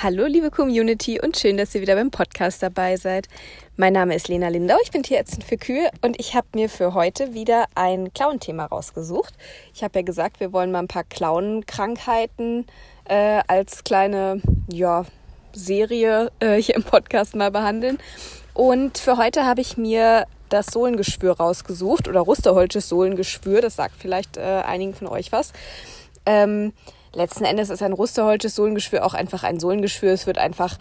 Hallo liebe Community und schön, dass ihr wieder beim Podcast dabei seid. Mein Name ist Lena Lindau, ich bin Tierärztin für Kühe und ich habe mir für heute wieder ein Klauenthema rausgesucht. Ich habe ja gesagt, wir wollen mal ein paar Klauenkrankheiten äh, als kleine ja, Serie äh, hier im Podcast mal behandeln. Und für heute habe ich mir das Sohlengeschwür rausgesucht oder Rusterholzes Sohlengeschwür, das sagt vielleicht äh, einigen von euch was. Ähm, letzten Endes ist ein Rusterholzes Sohlengeschwür auch einfach ein Sohlengeschwür. Es wird einfach,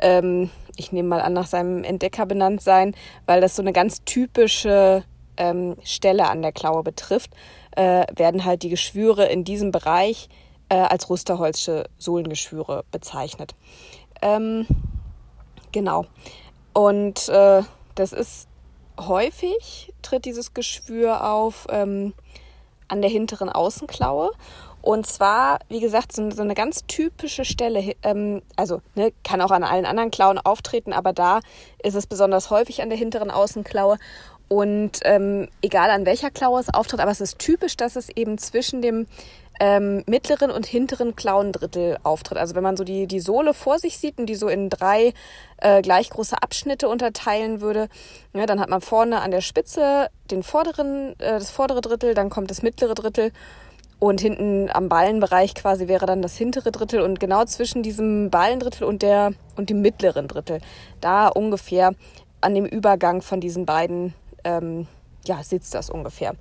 ähm, ich nehme mal an, nach seinem Entdecker benannt sein, weil das so eine ganz typische ähm, Stelle an der Klaue betrifft, äh, werden halt die Geschwüre in diesem Bereich äh, als Rusterholzsche Sohlengeschwüre bezeichnet. Ähm, genau. Und äh, das ist häufig, tritt dieses Geschwür auf ähm, an der hinteren Außenklaue. Und zwar, wie gesagt, so, eine ganz typische Stelle, ähm, also ne, kann auch an allen anderen Klauen auftreten, aber da ist es besonders häufig an der hinteren Außenklaue. Und ähm, egal an welcher Klaue es auftritt, aber es ist typisch, dass es eben zwischen dem ähm, mittleren und hinteren Klauendrittel auftritt. Also wenn man so die, die Sohle vor sich sieht und die so in drei äh, gleich große Abschnitte unterteilen würde, ja, dann hat man vorne an der Spitze den vorderen, äh, das vordere Drittel, dann kommt das mittlere Drittel und hinten am Ballenbereich quasi wäre dann das hintere Drittel und genau zwischen diesem Ballendrittel und der und dem mittleren Drittel, da ungefähr an dem Übergang von diesen beiden, ähm, ja, sitzt das ungefähr.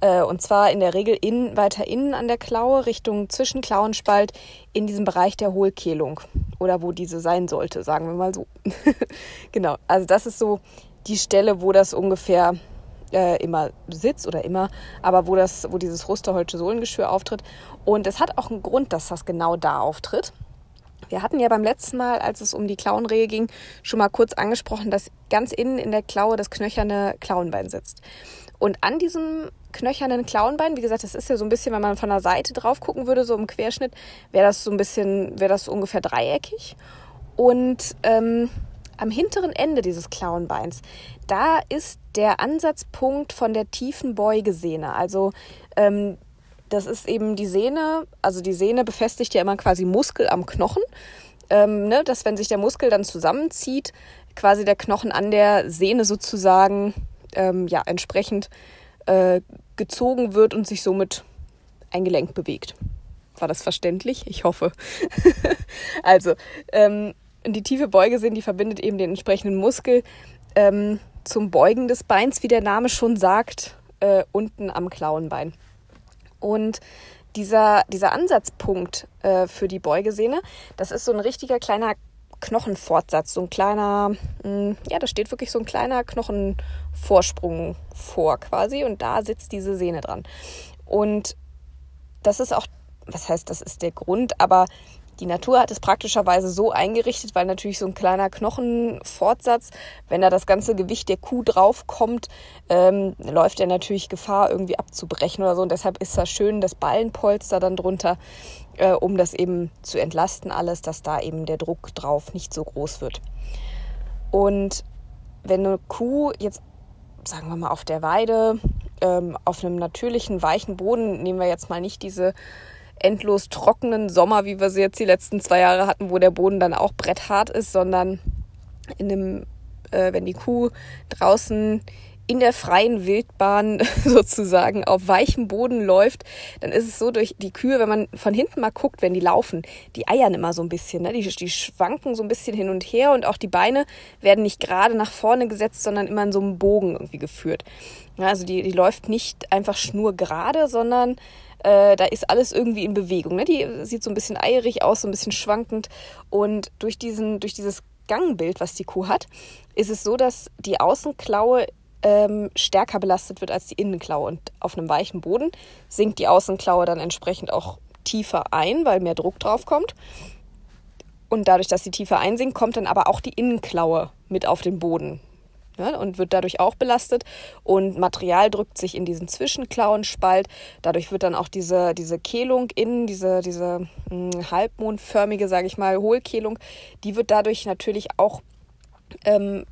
Äh, und zwar in der Regel in, weiter innen an der Klaue, Richtung Zwischenklauenspalt, in diesem Bereich der Hohlkehlung. Oder wo diese sein sollte, sagen wir mal so. genau, also das ist so die Stelle, wo das ungefähr äh, immer sitzt oder immer, aber wo das, wo dieses Rusterholzsche Sohlengeschwür auftritt. Und es hat auch einen Grund, dass das genau da auftritt. Wir hatten ja beim letzten Mal, als es um die Klauenrehe ging, schon mal kurz angesprochen, dass ganz innen in der Klaue das knöcherne Klauenbein sitzt. Und an diesem knöchernen Klauenbein, wie gesagt, das ist ja so ein bisschen, wenn man von der Seite drauf gucken würde, so im Querschnitt, wäre das so ein bisschen, wäre das so ungefähr dreieckig. Und ähm, am hinteren Ende dieses Klauenbeins, da ist der Ansatzpunkt von der tiefen Beugesehne. Also ähm, das ist eben die Sehne, also die Sehne befestigt ja immer quasi Muskel am Knochen. Ähm, ne, dass wenn sich der Muskel dann zusammenzieht, quasi der Knochen an der Sehne sozusagen ähm, ja entsprechend äh, gezogen wird und sich somit ein Gelenk bewegt. War das verständlich? Ich hoffe. also ähm, die tiefe Beugesehne, die verbindet eben den entsprechenden Muskel ähm, zum Beugen des Beins, wie der Name schon sagt, äh, unten am Klauenbein. Und dieser, dieser Ansatzpunkt äh, für die Beugesehne, das ist so ein richtiger kleiner Knochenfortsatz, so ein kleiner, mh, hm, ja, da steht wirklich so ein kleiner Knochenvorsprung vor quasi und da sitzt diese Sehne dran. Und das ist auch, was heißt, das ist der Grund, aber die Natur hat es praktischerweise so eingerichtet, weil natürlich so ein kleiner Knochenfortsatz, wenn da das ganze Gewicht der Kuh draufkommt, ähm, läuft er natürlich Gefahr, irgendwie abzubrechen oder so. Und deshalb ist das schön, das Ballenpolster dann drunter, äh, um das eben zu entlasten alles, dass da eben der Druck drauf nicht so groß wird. Und wenn eine Kuh jetzt, sagen wir mal, auf der Weide, ähm, auf einem natürlichen, weichen Boden, nehmen wir jetzt mal nicht diese endlos trockenen Sommer, wie wir sie jetzt die letzten zwei Jahre hatten, wo der Boden dann auch bretthart ist, sondern in dem, äh, wenn die Kuh draußen in der freien Wildbahn sozusagen auf weichem Boden läuft, dann ist es so durch die Kühe, wenn man von hinten mal guckt, wenn die laufen, die eiern immer so ein bisschen, ne? die, die schwanken so ein bisschen hin und her und auch die Beine werden nicht gerade nach vorne gesetzt, sondern immer in so einem Bogen irgendwie geführt. Ja, also die, die läuft nicht einfach schnurgerade, sondern äh, da ist alles irgendwie in Bewegung. Ne? Die sieht so ein bisschen eierig aus, so ein bisschen schwankend. Und durch, diesen, durch dieses Gangbild, was die Kuh hat, ist es so, dass die Außenklaue ähm, stärker belastet wird als die Innenklaue. Und auf einem weichen Boden sinkt die Außenklaue dann entsprechend auch tiefer ein, weil mehr Druck drauf kommt. Und dadurch, dass sie tiefer einsinkt, kommt dann aber auch die Innenklaue mit auf den Boden ja, und wird dadurch auch belastet. Und Material drückt sich in diesen Zwischenklauenspalt. Dadurch wird dann auch diese, diese Kehlung innen, diese, diese mh, hm, halbmondförmige, sage ich mal, Hohlkehlung, die wird dadurch natürlich auch ähm,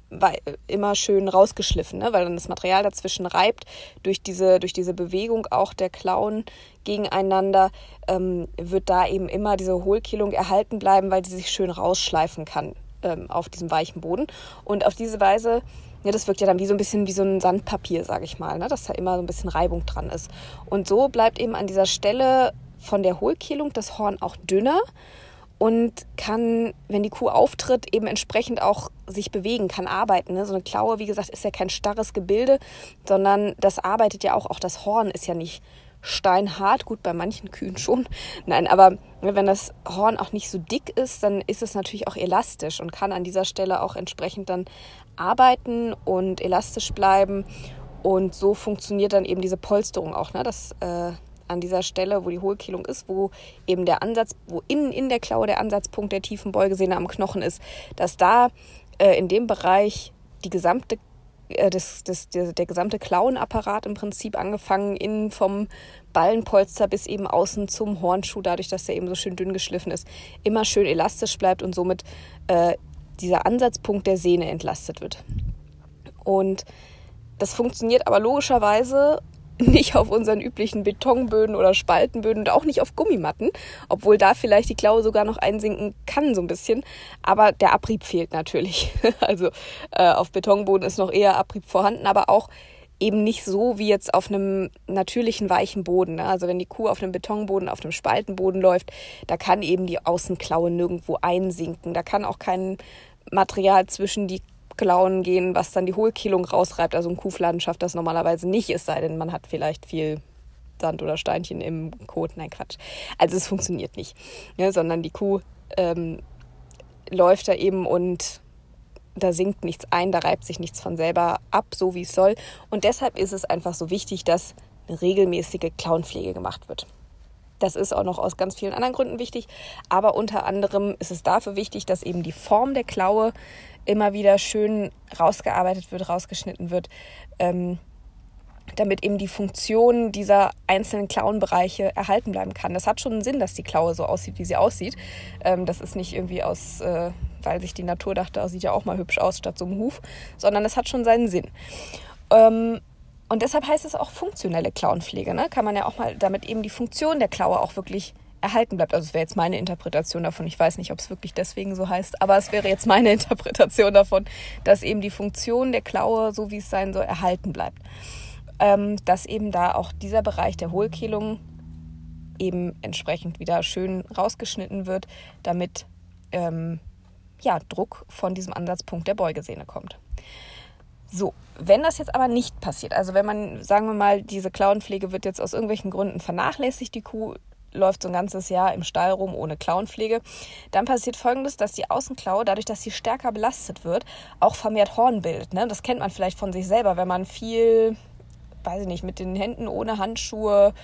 immer schön rausgeschliffen, ne? weil dann das Material dazwischen reibt. Durch diese, durch diese Bewegung auch der Klauen gegeneinander ähm, wird da eben immer diese Hohlkehlung erhalten bleiben, weil sie sich schön rausschleifen kann ähm, auf diesem weichen Boden. Und auf diese Weise, ja, das wirkt ja dann wie so ein bisschen wie so ein Sandpapier, sage ich mal, ne? dass da immer so ein bisschen Reibung dran ist. Und so bleibt eben an dieser Stelle von der Hohlkehlung das Horn auch dünner und kann, wenn die Kuh auftritt, eben entsprechend auch sich bewegen, kann arbeiten. Ne? So eine Klaue, wie gesagt, ist ja kein starres Gebilde, sondern das arbeitet ja auch. Auch das Horn ist ja nicht steinhart, gut bei manchen Kühen schon. Nein, aber wenn das Horn auch nicht so dick ist, dann ist es natürlich auch elastisch und kann an dieser Stelle auch entsprechend dann arbeiten und elastisch bleiben. Und so funktioniert dann eben diese Polsterung auch, ne? dass äh, an dieser Stelle, wo die Hohlkehlung ist, wo eben der Ansatz, wo innen in der Klaue der Ansatzpunkt der tiefen Beugesehne am Knochen ist, dass da äh, in dem Bereich die gesamte das, das, der, der gesamte Klauenapparat im Prinzip angefangen innen vom Ballenpolster bis eben außen zum Hornschuh, dadurch, dass der eben so schön dünn geschliffen ist, immer schön elastisch bleibt und somit äh, dieser Ansatzpunkt der Sehne entlastet wird. Und das funktioniert aber logischerweise nicht auf unseren üblichen Betonböden oder Spaltenböden und auch nicht auf Gummimatten, obwohl da vielleicht die Klaue sogar noch einsinken kann so ein bisschen. Aber der Abrieb fehlt natürlich. Also äh, auf Betonboden ist noch eher Abrieb vorhanden, aber auch eben nicht so wie jetzt auf einem natürlichen weichen Boden. Ne? Also wenn die Kuh auf einem Betonboden, auf einem Spaltenboden läuft, da kann eben die Außenklaue nirgendwo einsinken. Da kann auch kein Material zwischen die Klauen gehen, was dann die Hohlkehlung rausreibt. Also ein Kuhfladen schafft das normalerweise nicht, es sei denn, man hat vielleicht viel Sand oder Steinchen im Kot. Nein, Quatsch. Also es funktioniert nicht, ne? sondern die Kuh ähm, läuft da eben und da sinkt nichts ein, da reibt sich nichts von selber ab, so wie es soll. Und deshalb ist es einfach so wichtig, dass eine regelmäßige Klauenpflege gemacht wird. Das ist auch noch aus ganz vielen anderen Gründen wichtig. Aber unter anderem ist es dafür wichtig, dass eben die Form der Klaue immer wieder schön rausgearbeitet wird, rausgeschnitten wird, ähm, damit eben die Funktion dieser einzelnen Klauenbereiche erhalten bleiben kann. Das hat schon einen Sinn, dass die Klaue so aussieht, wie sie aussieht. Ähm, das ist nicht irgendwie aus, äh, weil sich die Natur dachte, oh, sieht ja auch mal hübsch aus statt so einem Huf, sondern es hat schon seinen Sinn. Ähm, und deshalb heißt es auch funktionelle Klauenpflege. Ne? Kann man ja auch mal, damit eben die Funktion der Klaue auch wirklich erhalten bleibt. Also es wäre jetzt meine Interpretation davon. Ich weiß nicht, ob es wirklich deswegen so heißt, aber es wäre jetzt meine Interpretation davon, dass eben die Funktion der Klaue, so wie es sein soll, erhalten bleibt. Ähm, dass eben da auch dieser Bereich der Hohlkehlung eben entsprechend wieder schön rausgeschnitten wird, damit ähm, ja, Druck von diesem Ansatzpunkt der Beugesehne kommt. So, wenn das jetzt aber nicht passiert, also wenn man, sagen wir mal, diese Klauenpflege wird jetzt aus irgendwelchen Gründen vernachlässigt, die Kuh läuft so ein ganzes Jahr im Stall rum ohne Klauenpflege, dann passiert folgendes, dass die Außenklaue, dadurch, dass sie stärker belastet wird, auch vermehrt Horn bildet. Ne? Das kennt man vielleicht von sich selber, wenn man viel, weiß ich nicht, mit den Händen ohne Handschuhe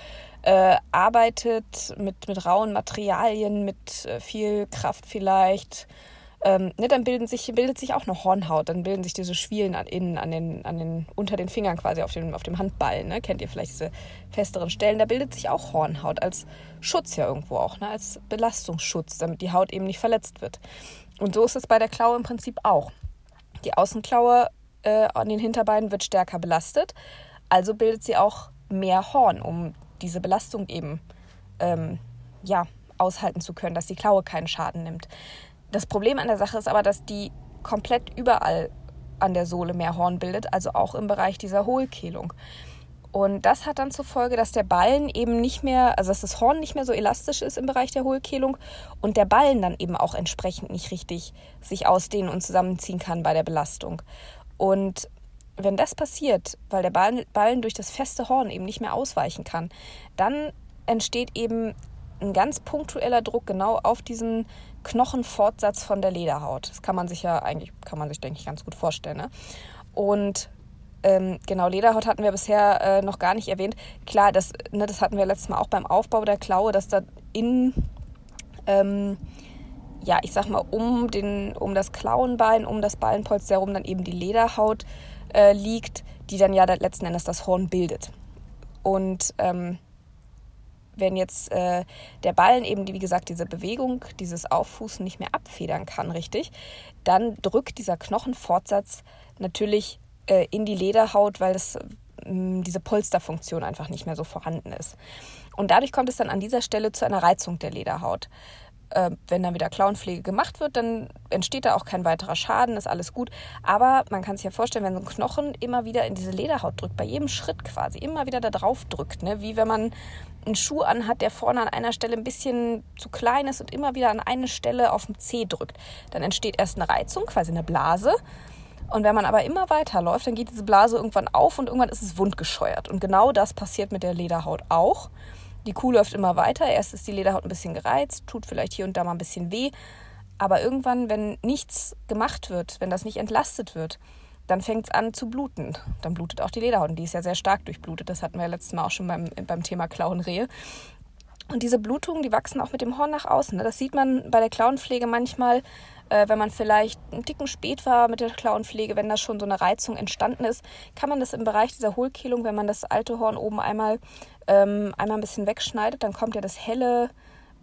äh, arbeitet, mit, mit rauen Materialien, mit äh, viel Kraft vielleicht ähm, ne, dann bilden sich, bildet sich auch eine Hornhaut, dann bilden sich diese Schwielen an, innen, an den, an den, unter den Fingern quasi auf dem, auf dem Handball. Ne? Kennt ihr vielleicht diese festeren Stellen? Da bildet sich auch Hornhaut als Schutz ja irgendwo auch, ne? als Belastungsschutz, damit die Haut eben nicht verletzt wird. Und so ist es bei der Klaue im Prinzip auch. Die Außenklaue äh, an den Hinterbeinen wird stärker belastet, also bildet sie auch mehr Horn, um diese Belastung eben ähm, ja, aushalten zu können, dass die Klaue keinen Schaden nimmt. Das Problem an der Sache ist aber, dass die komplett überall an der Sohle mehr Horn bildet, also auch im Bereich dieser Hohlkehlung. Und das hat dann zur Folge, dass der Ballen eben nicht mehr, also dass das Horn nicht mehr so elastisch ist im Bereich der Hohlkehlung und der Ballen dann eben auch entsprechend nicht richtig sich ausdehnen und zusammenziehen kann bei der Belastung. Und wenn das passiert, weil der Ballen durch das feste Horn eben nicht mehr ausweichen kann, dann entsteht eben ein ganz punktueller Druck genau auf diesen Knochenfortsatz von der Lederhaut. Das kann man sich ja eigentlich, kann man sich, denke ich, ganz gut vorstellen. Ne? Und ähm, genau, Lederhaut hatten wir bisher äh, noch gar nicht erwähnt. Klar, das, ne, das hatten wir letztes Mal auch beim Aufbau der Klaue, dass da in, ähm, ja, ich sag mal, um, den, um das Klauenbein, um das Ballenpolster herum dann eben die Lederhaut äh, liegt, die dann ja letzten Endes das Horn bildet. Und ähm, wenn jetzt äh, der Ballen eben, wie gesagt, diese Bewegung, dieses Auffußen nicht mehr abfedern kann, richtig, dann drückt dieser Knochenfortsatz natürlich äh, in die Lederhaut, weil das, mh, diese Polsterfunktion einfach nicht mehr so vorhanden ist. Und dadurch kommt es dann an dieser Stelle zu einer Reizung der Lederhaut äh, wenn dann wieder Klauenpflege gemacht wird, dann entsteht da auch kein weiterer Schaden, ist alles gut. Aber man kann sich ja vorstellen, wenn so ein Knochen immer wieder in diese Lederhaut drückt, bei jedem Schritt quasi, immer wieder da drauf drückt, ne? wie wenn man einen Schuh anhat, der vorne an einer Stelle ein bisschen zu klein ist und immer wieder an eine Stelle auf dem Zeh drückt. Dann entsteht erst eine Reizung, quasi eine Blase. Und wenn man aber immer weiterläuft, dann geht diese Blase irgendwann auf und irgendwann ist es wundgescheuert. Und genau das passiert mit der Lederhaut auch. Die Kuh läuft immer weiter. Erst ist die Lederhaut ein bisschen gereizt, tut vielleicht hier und da mal ein bisschen weh. Aber irgendwann, wenn nichts gemacht wird, wenn das nicht entlastet wird, dann fängt es an zu bluten. Dann blutet auch die Lederhaut. Und die ist ja sehr stark durchblutet. Das hatten wir ja letztes Mal auch schon beim, beim Thema Klauenrehe. Und diese Blutungen, die wachsen auch mit dem Horn nach außen. Ne? Das sieht man bei der Klauenpflege manchmal, äh, wenn man vielleicht einen Ticken spät war mit der Klauenpflege, wenn da schon so eine Reizung entstanden ist, kann man das im Bereich dieser Hohlkehlung, wenn man das alte Horn oben einmal ähm, einmal ein bisschen wegschneidet, dann kommt ja das helle,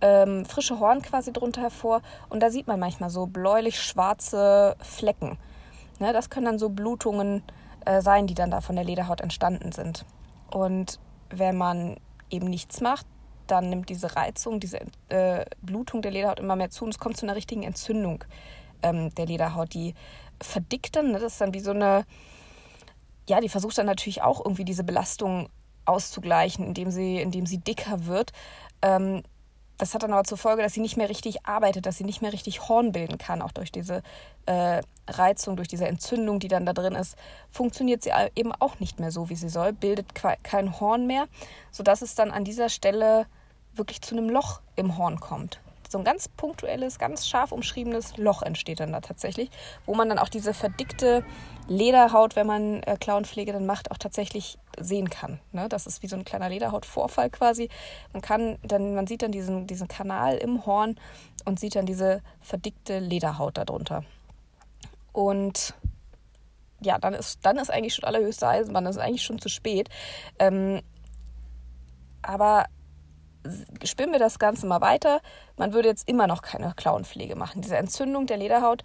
ähm, frische Horn quasi drunter hervor. Und da sieht man manchmal so bläulich-schwarze Flecken. Ne, das können dann so Blutungen äh, sein, die dann da von der Lederhaut entstanden sind. Und wenn man eben nichts macht, dann nimmt diese Reizung, diese äh, Blutung der Lederhaut immer mehr zu und es kommt zu einer richtigen Entzündung ähm, der Lederhaut. Die verdickt dann, ne? das ist dann wie so eine, ja, die versucht dann natürlich auch irgendwie diese Belastung auszugleichen, indem sie, indem sie dicker wird. Ähm, das hat dann aber zur Folge, dass sie nicht mehr richtig arbeitet, dass sie nicht mehr richtig Horn bilden kann, auch durch diese äh, Reizung, durch diese Entzündung, die dann da drin ist, funktioniert sie eben auch nicht mehr so, wie sie soll, bildet kein Horn mehr, sodass es dann an dieser Stelle wirklich zu einem Loch im Horn kommt so ein ganz punktuelles, ganz scharf umschriebenes Loch entsteht dann da tatsächlich, wo man dann auch diese verdickte Lederhaut, wenn man äh, Klauenpflege dann macht, auch tatsächlich sehen kann. Ne? Das ist wie so ein kleiner Lederhautvorfall quasi. Man kann dann, man sieht dann diesen, diesen Kanal im Horn und sieht dann diese verdickte Lederhaut darunter. Und ja, dann ist, dann ist eigentlich schon allerhöchste Eisenbahn, das ist eigentlich schon zu spät. Ähm, aber spinnen wir das Ganze mal weiter. Man würde jetzt immer noch keine Klauenpflege machen. Diese Entzündung der Lederhaut,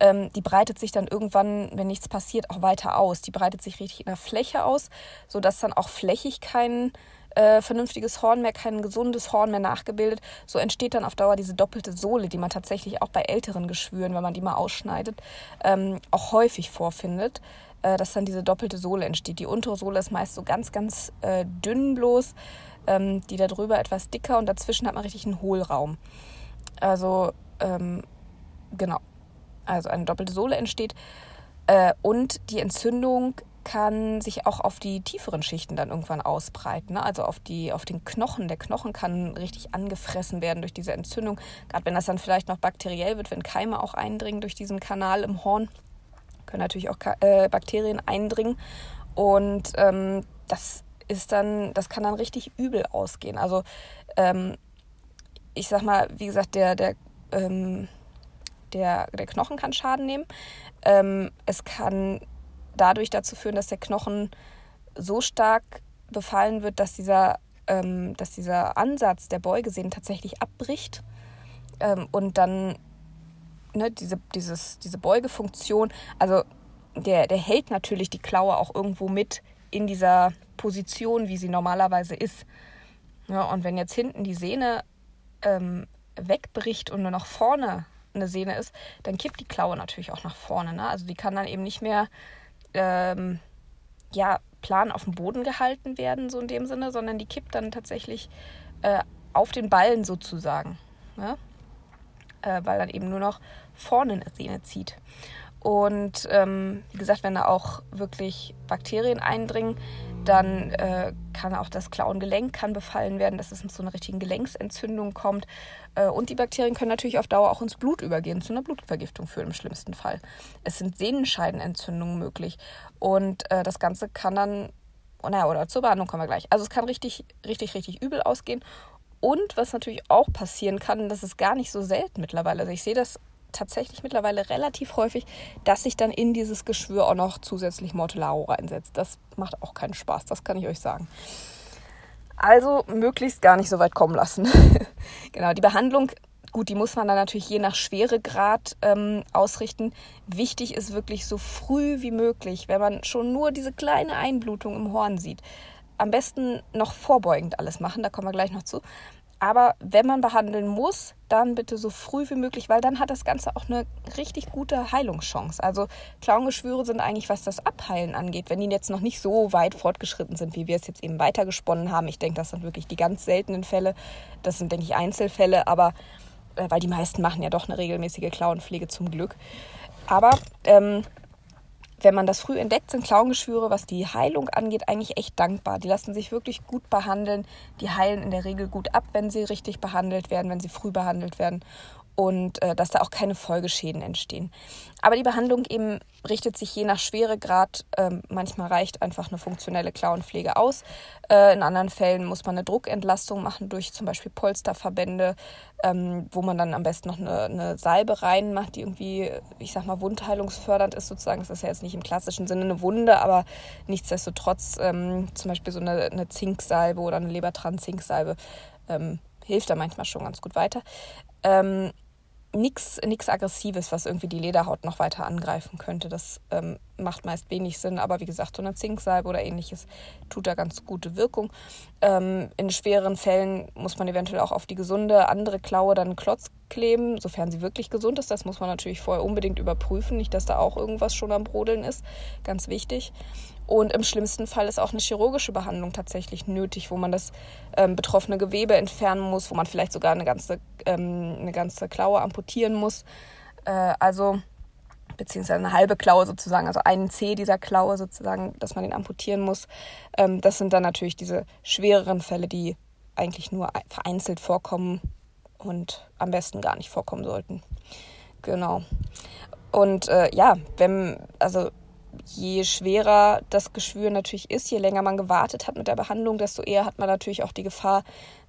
ähm, die breitet sich dann irgendwann, wenn nichts passiert, auch weiter aus. Die breitet sich richtig in der Fläche aus, sodass dann auch flächig kein äh, vernünftiges Horn mehr, kein gesundes Horn mehr nachgebildet. So entsteht dann auf Dauer diese doppelte Sohle, die man tatsächlich auch bei älteren Geschwüren, wenn man die mal ausschneidet, ähm, auch häufig vorfindet äh, dass dann diese doppelte Sohle entsteht. Die untere Sohle ist meist so ganz, ganz äh, dünn bloß ähm, die da drüber etwas dicker und dazwischen hat man richtig einen Hohlraum. Also, ähm, genau. Also eine doppelte Sohle entsteht. Äh, und die Entzündung kann sich auch auf die tieferen Schichten dann irgendwann ausbreiten. Ne? Also auf, die, auf den Knochen. Der Knochen kann richtig angefressen werden durch diese Entzündung. Gerade wenn das dann vielleicht noch bakteriell wird, wenn Keime auch eindringen durch diesen Kanal im Horn, können natürlich auch äh, Bakterien eindringen. Und ähm, das ist dann, das kann dann richtig übel ausgehen. Also ähm, ich sag mal, wie gesagt, der, der, ähm, der, der Knochen kann Schaden nehmen. Ähm, es kann dadurch dazu führen, dass der Knochen so stark befallen wird, dass dieser, ähm, dass dieser Ansatz der Beugesehnen tatsächlich abbricht ähm, und dann ne, diese, dieses, diese Beugefunktion, also der, der hält natürlich die Klaue auch irgendwo mit in dieser Position, wie sie normalerweise ist. Ja, und wenn jetzt hinten die Sehne ähm, wegbricht und nur noch vorne eine Sehne ist, dann kippt die Klaue natürlich auch nach vorne. Ne? Also die kann dann eben nicht mehr ähm, ja, plan auf dem Boden gehalten werden, so in dem Sinne, sondern die kippt dann tatsächlich äh, auf den Ballen sozusagen. Ne? Äh, weil dann eben nur noch vorne eine Sehne zieht. Und ähm, wie gesagt, wenn da auch wirklich Bakterien eindringen, dann äh, kann auch das Klauengelenk kann befallen werden, dass es zu einer richtigen Gelenksentzündung kommt. Äh, und die Bakterien können natürlich auf Dauer auch ins Blut übergehen, zu einer Blutvergiftung führen im schlimmsten Fall. Es sind Sehnenscheidenentzündungen möglich. Und äh, das Ganze kann dann, oh, naja, oder zur Behandlung kommen wir gleich. Also es kann richtig, richtig, richtig übel ausgehen. Und was natürlich auch passieren kann, das ist gar nicht so selten mittlerweile. Also ich sehe das tatsächlich mittlerweile relativ häufig, dass sich dann in dieses Geschwür auch noch zusätzlich Mortellaro reinsetzt. Das macht auch keinen Spaß, das kann ich euch sagen. Also möglichst gar nicht so weit kommen lassen. genau, die Behandlung, gut, die muss man dann natürlich je nach Schweregrad ähm, ausrichten. Wichtig ist wirklich so früh wie möglich, wenn man schon nur diese kleine Einblutung im Horn sieht. Am besten noch vorbeugend alles machen, da kommen wir gleich noch zu. Aber wenn man behandeln muss, dann bitte so früh wie möglich, weil dann hat das Ganze auch eine richtig gute Heilungschance. Also Klauengeschwüre sind eigentlich, was das Abheilen angeht, wenn die jetzt noch nicht so weit fortgeschritten sind, wie wir es jetzt eben weitergesponnen haben. Ich denke, das sind wirklich die ganz seltenen Fälle. Das sind, denke ich, Einzelfälle, aber äh, weil die meisten machen ja doch eine regelmäßige Klauenpflege zum Glück. Aber ähm, wenn man das früh entdeckt, sind Klauengeschwüre, was die Heilung angeht, eigentlich echt dankbar. Die lassen sich wirklich gut behandeln. Die heilen in der Regel gut ab, wenn sie richtig behandelt werden, wenn sie früh behandelt werden und äh, dass da auch keine Folgeschäden entstehen. Aber die Behandlung eben richtet sich je nach Schweregrad. Ähm, manchmal reicht einfach eine funktionelle Klauenpflege aus. Äh, in anderen Fällen muss man eine Druckentlastung machen durch zum Beispiel Polsterverbände, ähm, wo man dann am besten noch eine, eine, Salbe reinmacht, die irgendwie, ich sag mal, wundheilungsfördernd ist sozusagen. Das ist ja jetzt nicht im klassischen Sinne eine Wunde, aber nichtsdestotrotz ähm, zum Beispiel so eine, eine Zinksalbe oder eine Lebertran-Zinksalbe ähm, hilft da manchmal schon ganz gut weiter. Ähm, nichts Aggressives, was irgendwie die Lederhaut noch weiter angreifen könnte. Das ähm, macht meist wenig Sinn, aber wie gesagt, so eine Zinksalbe oder ähnliches tut da ganz gute Wirkung. Ähm, in schweren Fällen muss man eventuell auch auf die gesunde andere Klaue dann Klotz kleben, sofern sie wirklich gesund ist. Das muss man natürlich vorher unbedingt überprüfen, nicht, dass da auch irgendwas schon am Brodeln ist. Ganz wichtig. Und im schlimmsten Fall ist auch eine chirurgische Behandlung tatsächlich nötig, wo man das ähm, betroffene Gewebe entfernen muss, wo man vielleicht sogar eine ganze, ähm, eine ganze Klaue amputieren muss. Äh, also beziehungsweise eine halbe Klaue sozusagen, also einen Zeh dieser Klaue sozusagen, dass man den amputieren muss. Ähm, das sind dann natürlich diese schwereren Fälle, die eigentlich nur vereinzelt vorkommen und am besten gar nicht vorkommen sollten. Genau. Und äh, ja, wenn, also je schwerer das Geschwür natürlich ist, je länger man gewartet hat mit der Behandlung, desto eher hat man natürlich auch die Gefahr,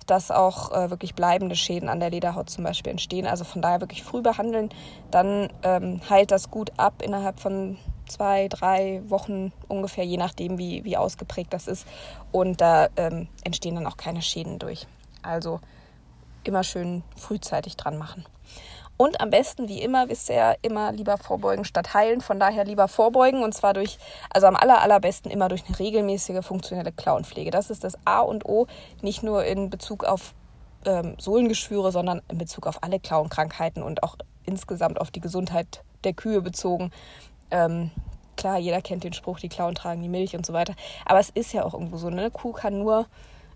dass auch äh, wirklich bleibende Schäden an der Lederhaut zum Beispiel entstehen. Also von daher wirklich früh behandeln, dann ähm, heilt das gut ab innerhalb von zwei, drei Wochen ungefähr, je nachdem, wie, wie ausgeprägt das ist. Und da ähm, entstehen dann auch keine Schäden durch. Also immer schön frühzeitig dran machen. Und am besten, wie immer, wisst ihr ja, immer lieber vorbeugen statt heilen. Von daher lieber vorbeugen und zwar durch, also am aller, allerbesten immer durch eine regelmäßige funktionelle Klauenpflege. Das ist das A und O, nicht nur in Bezug auf ähm, Sohlengeschwüre, sondern in Bezug auf alle Klauenkrankheiten und auch insgesamt auf die Gesundheit der Kühe bezogen. Ähm, klar, jeder kennt den Spruch, die Klauen tragen die Milch und so weiter. Aber es ist ja auch irgendwo so, ne? Eine Kuh kann nur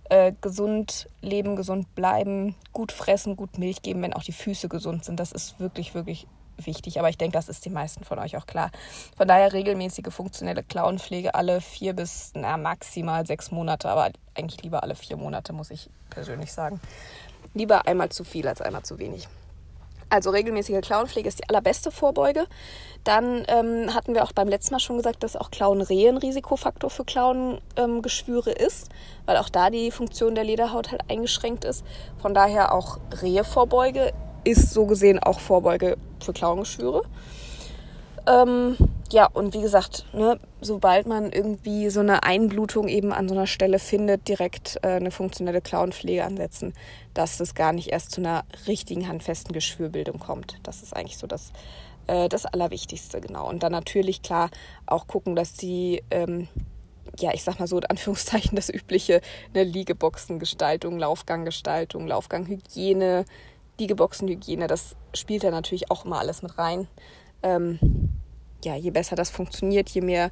äh, gesund leben, gesund bleiben, gut fressen, gut Milch geben, wenn auch die Füße gesund sind. Das ist wirklich, wirklich wichtig. Aber ich denke, das ist den meisten von euch auch klar. Von daher regelmäßige funktionelle Klauenpflege alle vier bis na, maximal sechs Monate, aber eigentlich lieber alle vier Monate, muss ich persönlich sagen. Lieber einmal zu viel als einmal zu wenig. Also regelmäßige Klauenpflege ist die allerbeste Vorbeuge. Dann ähm, hatten wir auch beim letzten Mal schon gesagt, dass auch Klauenrehe ein Risikofaktor für Klauengeschwüre ähm, ist, weil auch da die Funktion der Lederhaut halt eingeschränkt ist. Von daher auch Rehevorbeuge ist so gesehen auch Vorbeuge für Klauengeschwüre. Ähm, ja, und wie gesagt, ne, sobald man irgendwie so eine Einblutung eben an so einer Stelle findet, direkt äh, eine funktionelle Klauenpflege ansetzen, dass es gar nicht erst zu einer richtigen handfesten Geschwürbildung kommt. Das ist eigentlich so das, äh, das Allerwichtigste, genau. Und dann natürlich klar auch gucken, dass die, ähm, ja, ich sag mal so in Anführungszeichen das übliche, eine Liegeboxengestaltung, Laufganggestaltung, Laufganghygiene, Liegeboxenhygiene, das spielt da natürlich auch immer alles mit rein ähm, ja, je besser das funktioniert, je mehr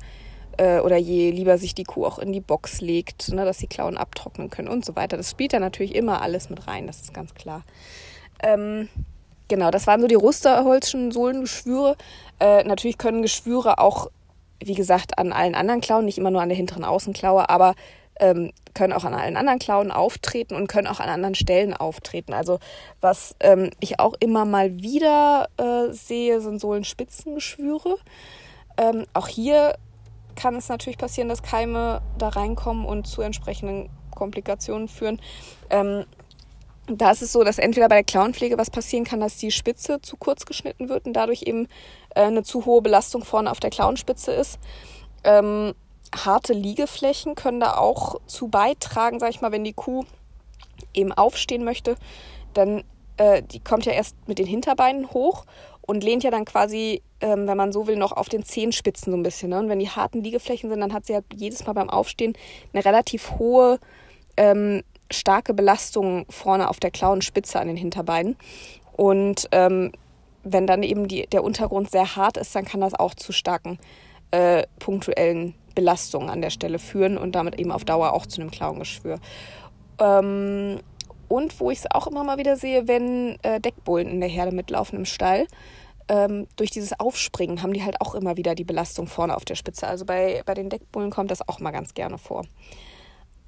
äh, oder je lieber sich die Kuh auch in die Box legt, ne, dass die Klauen abtrocknen können und so weiter. Das spielt da natürlich immer alles mit rein, das ist ganz klar. Ähm, genau, das waren so die Rusterholzschen Sohlengeschwüre. Äh, natürlich können Geschwüre auch, wie gesagt, an allen anderen Klauen, nicht immer nur an der hinteren Außenklaue, aber ähm, können auch an allen anderen Klauen auftreten und können auch an anderen Stellen auftreten. Also was ähm, ich auch immer mal wieder äh, sehe, sind Sohlenspitzengeschwüre. Ähm, auch hier kann es natürlich passieren, dass Keime da reinkommen und zu entsprechenden Komplikationen führen. Ähm, da ist es so, dass entweder bei der Klauenpflege was passieren kann, dass die Spitze zu kurz geschnitten wird und dadurch eben äh, eine zu hohe Belastung vorne auf der Klauenspitze ist. Ähm, harte Liegeflächen können da auch zu beitragen, sag ich mal, wenn die Kuh eben aufstehen möchte, dann äh, die kommt ja erst mit den Hinterbeinen hoch und lehnt ja dann quasi, ähm, wenn man so will, noch auf den Zehenspitzen so ein bisschen. Ne? Und wenn die harten Liegeflächen sind, dann hat sie ja jedes Mal beim Aufstehen eine relativ hohe, ähm, starke Belastung vorne auf der Klauenspitze an den Hinterbeinen. Und ähm, wenn dann eben die, der Untergrund sehr hart ist, dann kann das auch zu starken äh, punktuellen Belastungen an der Stelle führen und damit eben auf Dauer auch zu einem Klauengeschwür. Ähm, und wo ich es auch immer mal wieder sehe, wenn äh, Deckbullen in der Herde mitlaufen im Stall, ähm, durch dieses Aufspringen haben die halt auch immer wieder die Belastung vorne auf der Spitze. Also bei, bei den Deckbullen kommt das auch mal ganz gerne vor.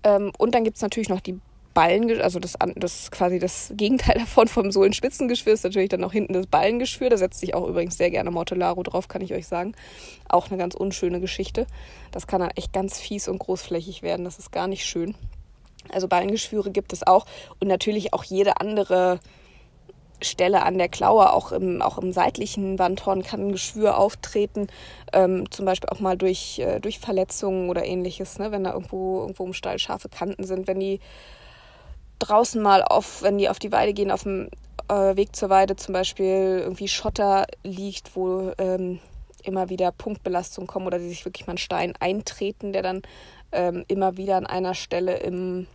Ähm, und dann gibt es natürlich noch die Ballen, also das, das quasi das Gegenteil davon vom Sohlenspitzengeschwür ist natürlich dann noch hinten das Ballengeschwür. Da setzt sich auch übrigens sehr gerne Mortellaro drauf, kann ich euch sagen. Auch eine ganz unschöne Geschichte. Das kann dann echt ganz fies und großflächig werden. Das ist gar nicht schön. Also Ballengeschwüre gibt es auch und natürlich auch jede andere Stelle an der Klaue, auch im, auch im seitlichen Wandhorn kann ein Geschwür auftreten, ähm, zum Beispiel auch mal durch, äh, durch Verletzungen oder ähnliches, ne? wenn da irgendwo, irgendwo im Stall scharfe Kanten sind, wenn die draußen mal auf, wenn die auf die Weide gehen, auf dem äh, Weg zur Weide zum Beispiel irgendwie Schotter liegt, wo ähm, immer wieder Punktbelastungen kommen oder die sich wirklich mal einen Stein eintreten, der dann ähm, immer wieder an einer Stelle im,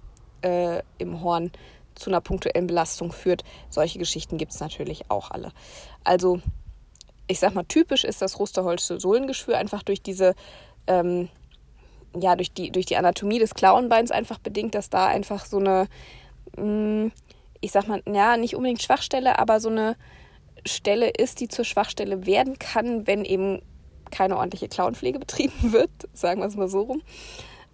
äh, im Horn zu einer punktuellen Belastung führt. Solche Geschichten gibt es natürlich auch alle. Also, ich sag mal, typisch ist das Rusterholzte Sohlengeschwür einfach durch diese, ähm, ja, durch die, durch die Anatomie des Klauenbeins einfach bedingt, dass da einfach so eine, ich sag mal, ja, nicht unbedingt Schwachstelle, aber so eine Stelle ist, die zur Schwachstelle werden kann, wenn eben keine ordentliche Klauenpflege betrieben wird, sagen wir es mal so rum.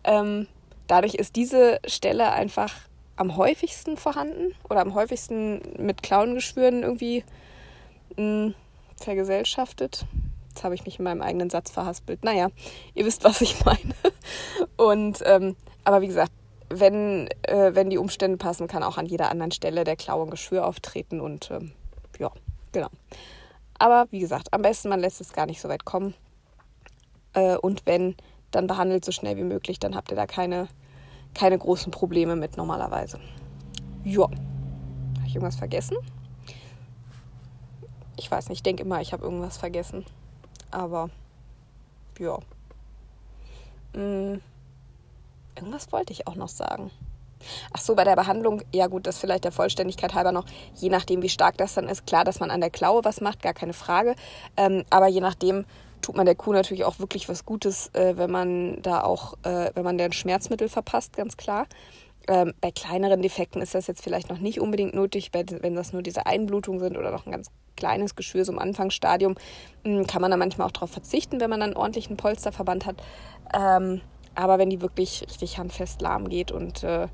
Ähm, dadurch ist diese Stelle einfach am häufigsten vorhanden oder am häufigsten mit Klauengeschwüren irgendwie mh, hm, vergesellschaftet. Jetzt habe ich mich in meinem eigenen Satz verhaspelt. Naja, ihr wisst, was ich meine. Und ähm, aber wie gesagt, wenn, äh, wenn die Umstände passen, kann auch an jeder anderen Stelle der Klauengeschwür auftreten und ähm, ja, genau. Aber wie gesagt, am besten man lässt es gar nicht so weit kommen. Äh, und wenn, dann behandelt so schnell wie möglich, dann habt ihr da keine, keine großen Probleme mit normalerweise. Ja. Habe ich irgendwas vergessen? Ich weiß nicht, ich denke immer, ich habe irgendwas vergessen. Aber ja. Hm. Irgendwas wollte ich auch noch sagen. Ach so, bei der Behandlung, ja gut, das vielleicht der Vollständigkeit halber noch, je nachdem, wie stark das dann ist. Klar, dass man an der Klaue was macht, gar keine Frage. Ähm, aber je nachdem, tut man der Kuh natürlich auch wirklich was Gutes, äh, wenn man da auch, äh, wenn man der ein Schmerzmittel verpasst, ganz klar. Ähm, bei kleineren Defekten ist das jetzt vielleicht noch nicht unbedingt nötig, wenn das nur diese Einblutungen sind oder noch ein ganz kleines Geschwür so im Anfangsstadium, hm, kann man da manchmal auch darauf verzichten, wenn man dann einen ordentlichen Polsterverband hat. Ähm, aber wenn die wirklich richtig handfest lahm geht und äh,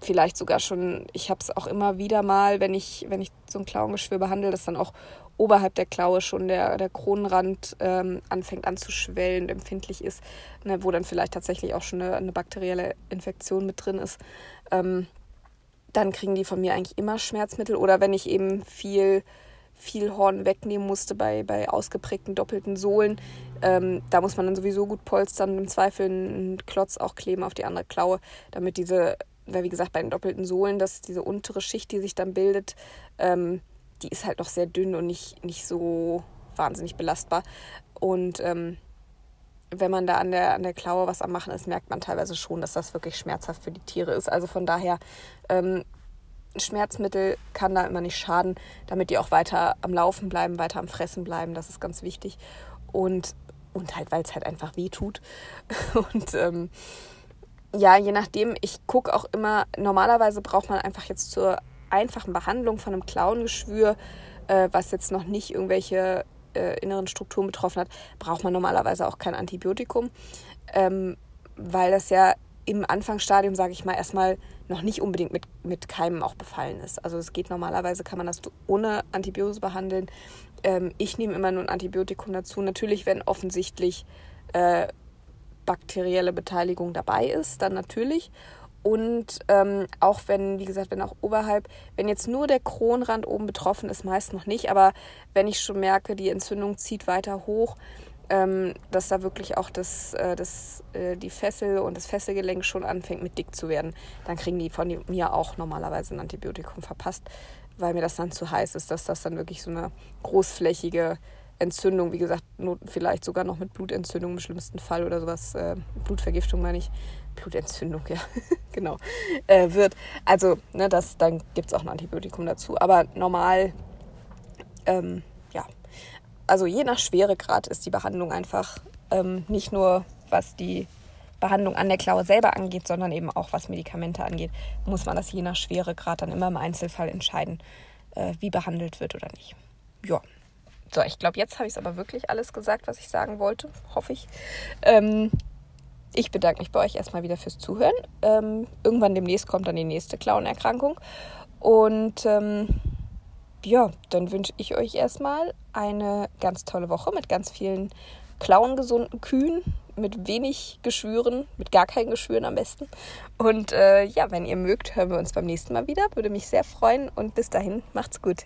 vielleicht sogar schon, ich habe es auch immer wieder mal, wenn ich, wenn ich so ein Klauengeschwür behandle, dass dann auch oberhalb der Klaue schon der, der Kronenrand ähm, anfängt anzuschwellen, empfindlich ist, ne, wo dann vielleicht tatsächlich auch schon eine, eine bakterielle Infektion mit drin ist. Ähm, dann kriegen die von mir eigentlich immer Schmerzmittel oder wenn ich eben viel viel Horn wegnehmen musste bei, bei ausgeprägten doppelten Sohlen. Ähm, da muss man dann sowieso gut polstern, im Zweifel einen Klotz auch kleben auf die andere Klaue, damit diese, weil wie gesagt, bei den doppelten Sohlen, dass diese untere Schicht, die sich dann bildet, ähm, die ist halt noch sehr dünn und nicht, nicht so wahnsinnig belastbar. Und ähm, wenn man da an der, an der Klaue was am Machen ist, merkt man teilweise schon, dass das wirklich schmerzhaft für die Tiere ist. Also von daher, ähm, Schmerzmittel kann da immer nicht schaden, damit die auch weiter am Laufen bleiben, weiter am Fressen bleiben. Das ist ganz wichtig. Und, und halt, weil es halt einfach weh tut. Und ähm, ja, je nachdem, ich gucke auch immer, normalerweise braucht man einfach jetzt zur einfachen Behandlung von einem Klauengeschwür, äh, was jetzt noch nicht irgendwelche äh, inneren Strukturen betroffen hat, braucht man normalerweise auch kein Antibiotikum, ähm, weil das ja im Anfangsstadium, sage ich mal, erstmal noch nicht unbedingt mit, mit Keimen auch befallen ist. Also es geht normalerweise, kann man das ohne Antibiose behandeln. Ähm, ich nehme immer nur ein Antibiotikum dazu. Natürlich, wenn offensichtlich äh, bakterielle Beteiligung dabei ist, dann natürlich. Und ähm, auch wenn, wie gesagt, wenn auch oberhalb, wenn jetzt nur der Kronrand oben betroffen ist, meist noch nicht, aber wenn ich schon merke, die Entzündung zieht weiter hoch, ähm, dass da wirklich auch das, äh, das, äh, die Fessel und das Fesselgelenk schon anfängt mit dick zu werden. Dann kriegen die von mir auch normalerweise ein Antibiotikum verpasst, weil mir das dann zu heiß ist, dass das dann wirklich so eine großflächige Entzündung, wie gesagt, vielleicht sogar noch mit Blutentzündung im schlimmsten Fall oder sowas, äh, Blutvergiftung meine ich, Blutentzündung, ja, genau, äh, wird. Also, ne, das, dann gibt es auch ein Antibiotikum dazu. Aber normal, ähm, ja, also je nach Schweregrad ist die Behandlung einfach ähm, nicht nur, was die Behandlung an der Klaue selber angeht, sondern eben auch was Medikamente angeht, muss man das je nach Schweregrad dann immer im Einzelfall entscheiden, äh, wie behandelt wird oder nicht. Ja. So, ich glaube, jetzt habe ich es aber wirklich alles gesagt, was ich sagen wollte, hoffe ich. Ähm, ich bedanke mich bei euch erstmal wieder fürs Zuhören. Ähm, irgendwann demnächst kommt dann die nächste Klauenerkrankung. Und ähm, ja, dann wünsche ich euch erstmal eine ganz tolle Woche mit ganz vielen klauengesunden Kühen, mit wenig Geschwüren, mit gar keinen Geschwüren am besten. Und äh, ja, wenn ihr mögt, hören wir uns beim nächsten Mal wieder. Würde mich sehr freuen und bis dahin macht's gut.